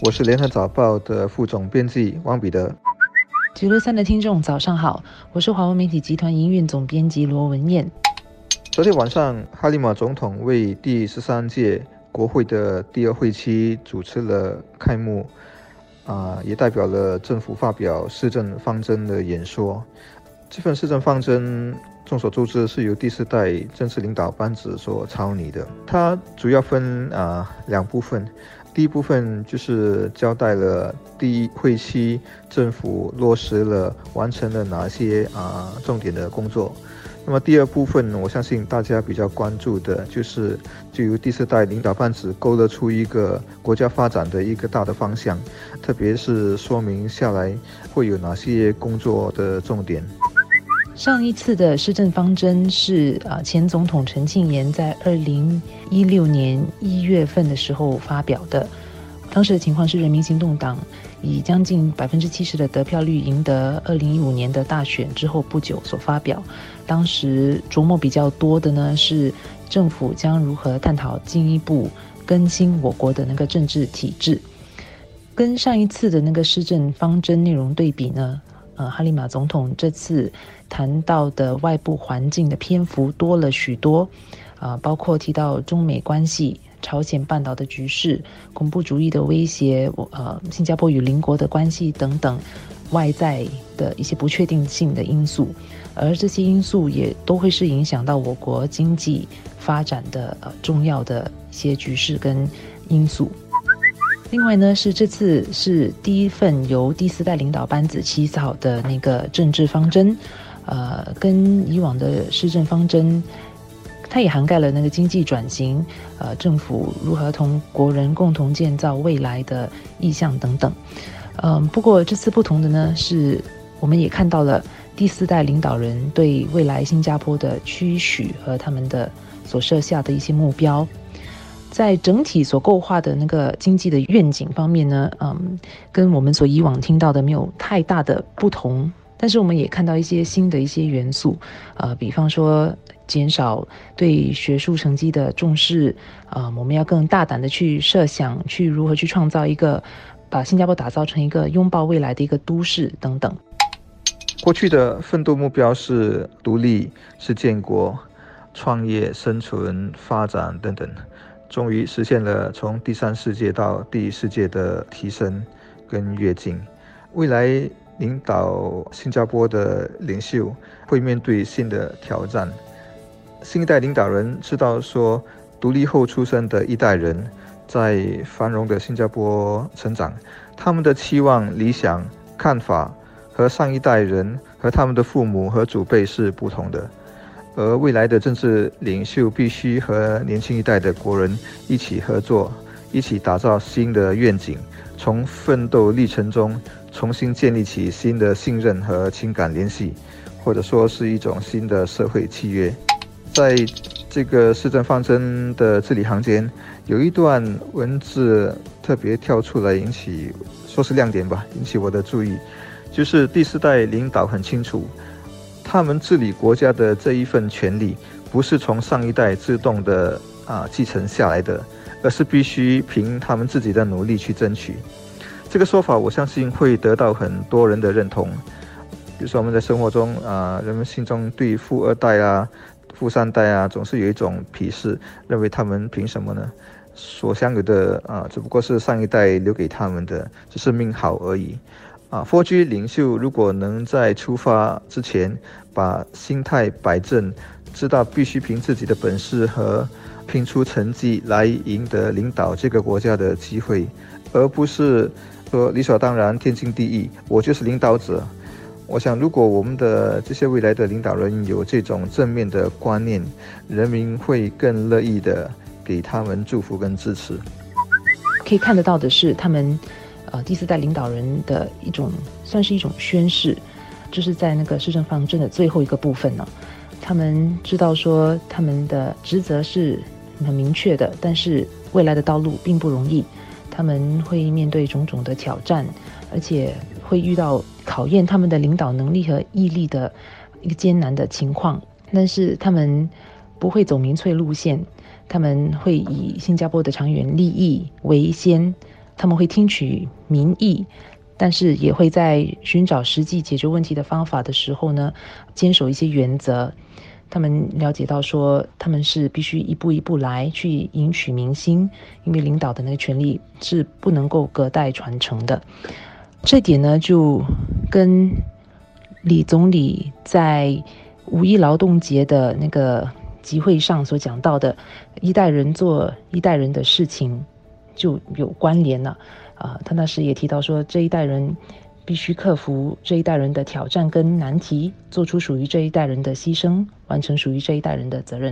我是联合早报的副总编辑汪彼得。九六三的听众早上好，我是华文媒体集团营运总编辑罗文燕。昨天晚上，哈利马总统为第十三届国会的第二会期主持了开幕，啊，也代表了政府发表施政方针的演说。这份施政方针，众所周知是由第四代政治领导班子所草拟的。它主要分啊两部分，第一部分就是交代了第一会期政府落实了完成了哪些啊重点的工作。那么第二部分，我相信大家比较关注的就是，就由第四代领导班子勾勒出一个国家发展的一个大的方向，特别是说明下来会有哪些工作的重点。上一次的施政方针是啊，前总统陈庆炎在二零一六年一月份的时候发表的。当时的情况是，人民行动党以将近百分之七十的得票率赢得二零一五年的大选之后不久所发表。当时琢磨比较多的呢，是政府将如何探讨进一步更新我国的那个政治体制。跟上一次的那个施政方针内容对比呢？呃，哈利马总统这次谈到的外部环境的篇幅多了许多，啊，包括提到中美关系、朝鲜半岛的局势、恐怖主义的威胁、呃，新加坡与邻国的关系等等外在的一些不确定性的因素，而这些因素也都会是影响到我国经济发展的呃重要的一些局势跟因素。另外呢，是这次是第一份由第四代领导班子起草的那个政治方针，呃，跟以往的施政方针，它也涵盖了那个经济转型，呃，政府如何同国人共同建造未来的意向等等。嗯，不过这次不同的呢，是我们也看到了第四代领导人对未来新加坡的期许和他们的所设下的一些目标。在整体所构画的那个经济的愿景方面呢，嗯，跟我们所以往听到的没有太大的不同，但是我们也看到一些新的一些元素，呃，比方说减少对学术成绩的重视，啊，我们要更大胆的去设想，去如何去创造一个把新加坡打造成一个拥抱未来的一个都市等等。过去的奋斗目标是独立、是建国、创业、生存、发展等等。终于实现了从第三世界到第一世界的提升跟跃进。未来领导新加坡的领袖会面对新的挑战。新一代领导人知道说，独立后出生的一代人在繁荣的新加坡成长，他们的期望、理想、看法和上一代人和他们的父母和祖辈是不同的。而未来的政治领袖必须和年轻一代的国人一起合作，一起打造新的愿景，从奋斗历程中重新建立起新的信任和情感联系，或者说是一种新的社会契约。在这个市政方针的字里行间，有一段文字特别跳出来，引起说是亮点吧，引起我的注意，就是第四代领导很清楚。他们治理国家的这一份权利，不是从上一代自动的啊继承下来的，而是必须凭他们自己的努力去争取。这个说法，我相信会得到很多人的认同。比如说，我们在生活中啊，人们心中对富二代啊、富三代啊，总是有一种鄙视，认为他们凭什么呢？所享有的啊，只不过是上一代留给他们的，只是命好而已。啊，佛居领袖如果能在出发之前把心态摆正，知道必须凭自己的本事和拼出成绩来赢得领导这个国家的机会，而不是说理所当然、天经地义，我就是领导者。我想，如果我们的这些未来的领导人有这种正面的观念，人民会更乐意的给他们祝福跟支持。可以看得到的是，他们。呃，第四代领导人的一种算是一种宣誓，就是在那个施政方针的最后一个部分呢。他们知道说他们的职责是很明确的，但是未来的道路并不容易，他们会面对种种的挑战，而且会遇到考验他们的领导能力和毅力的一个艰难的情况。但是他们不会走民粹路线，他们会以新加坡的长远利益为先。他们会听取民意，但是也会在寻找实际解决问题的方法的时候呢，坚守一些原则。他们了解到说，他们是必须一步一步来去赢取民心，因为领导的那个权利是不能够隔代传承的。这点呢，就跟李总理在五一劳动节的那个集会上所讲到的“一代人做一代人的事情”就有关联了。啊，他那时也提到说，这一代人必须克服这一代人的挑战跟难题，做出属于这一代人的牺牲，完成属于这一代人的责任。